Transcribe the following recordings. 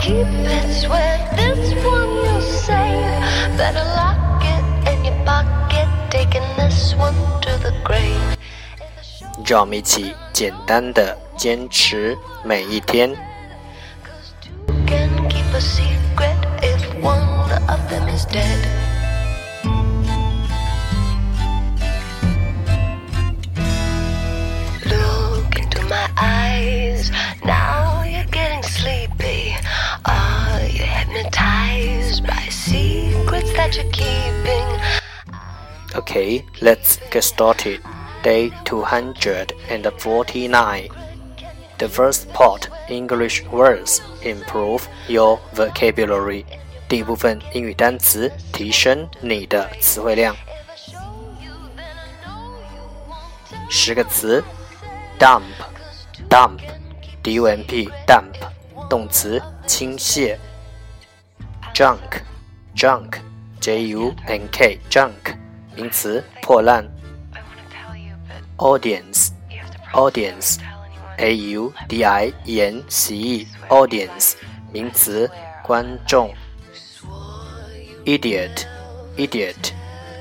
Got a secret, can you keep it? Swear this one you save. Better lock it in your pocket, taking this one to the grave. If I show 让我们一起简单的坚持每一天。 Cause two can keep a secret if one of them is dead. Okay, let's get started. Day 249. The first part English words improve your vocabulary. 第一部分英语单词提升你的词汇量。 If I show you, then I know you want to. 十个词，dump，dump，d u m p dump，动词倾泻。 junk，junk，j u n k junk，名词破烂。 I wanna tell you, but audience you have to promise audience not to tell anyone. a u d i e n c e audience 名词观众 idiot idiot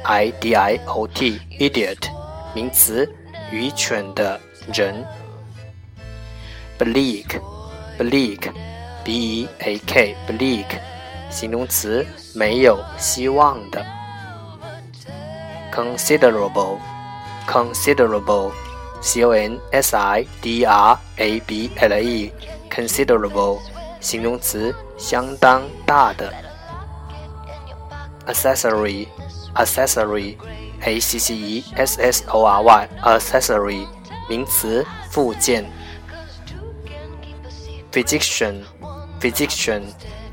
i d i o t idiot 名词愚蠢的人 bleak bleak b e a k bleak 形容词没有希望的 considerable considerable c o n s i d r a b l e considerable 形容词相当大的 accessory accessory a c c e s s o r y accessory 名词附件 physician physician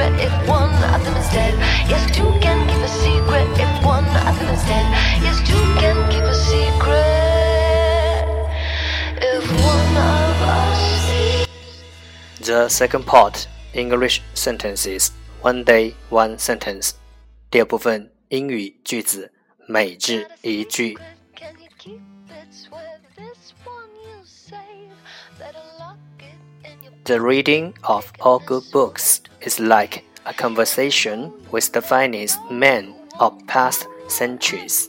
if one of them is dead. Yes, two can keep a secret if one of them is dead. Yes, two can keep a secret if one of us is. The second part English sentences one day one sentence 第二部分英语句子每日一句 Can you keep it? Swear this one you save. Better lock it in your The reading of all good books is like a conversation with the finest men of past centuries.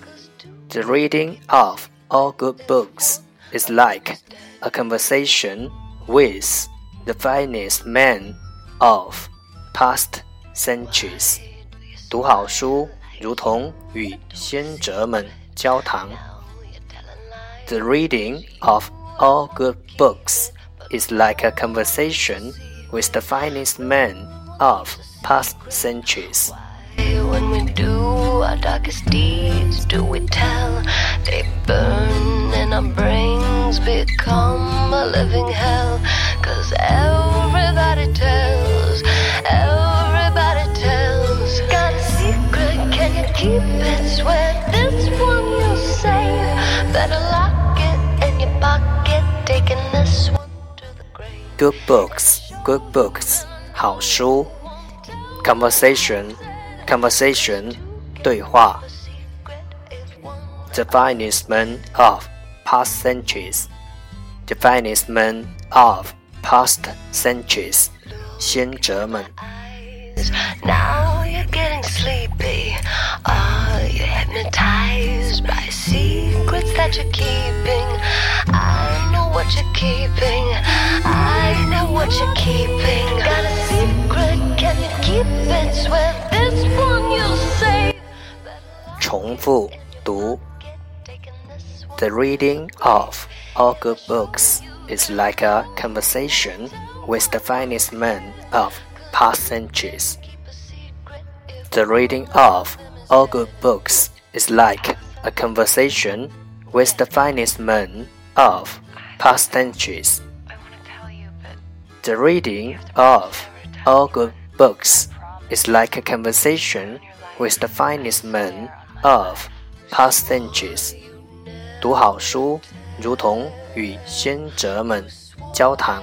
Cause two The reading of all good books is like a conversation with the finest men of past centuries. 读好书，如同与先哲们交谈。 now you're telling lies. The reading of all good books is like a conversation with the finest men of past centuries. When we do our darkest deeds, do we tell? They burn and our brains become a living hell. Cause everybody tells, everybody tells. Got a secret, can you keep it? Swear this one you save. Better lock it in your pocket, taking this one to the grave. Good books, good books，好书。 conversation conversation 对话 the finest man of past centuries the finest man of past centuries 先哲们 Now you're getting sleepy. Are you hypnotized by secrets that you're keeping? I know what you're keeping. I know what you're keeping. Got a secret, can you keep it? Swear this one you'll say. 重复读 The reading of all good books is like a conversation with the finest men of past centuries. The reading of all good books is like a conversation with the finest men of past centuries. The reading of all good books is like a conversation with the finest men of past centuries. 读好书，如同与先哲们交谈。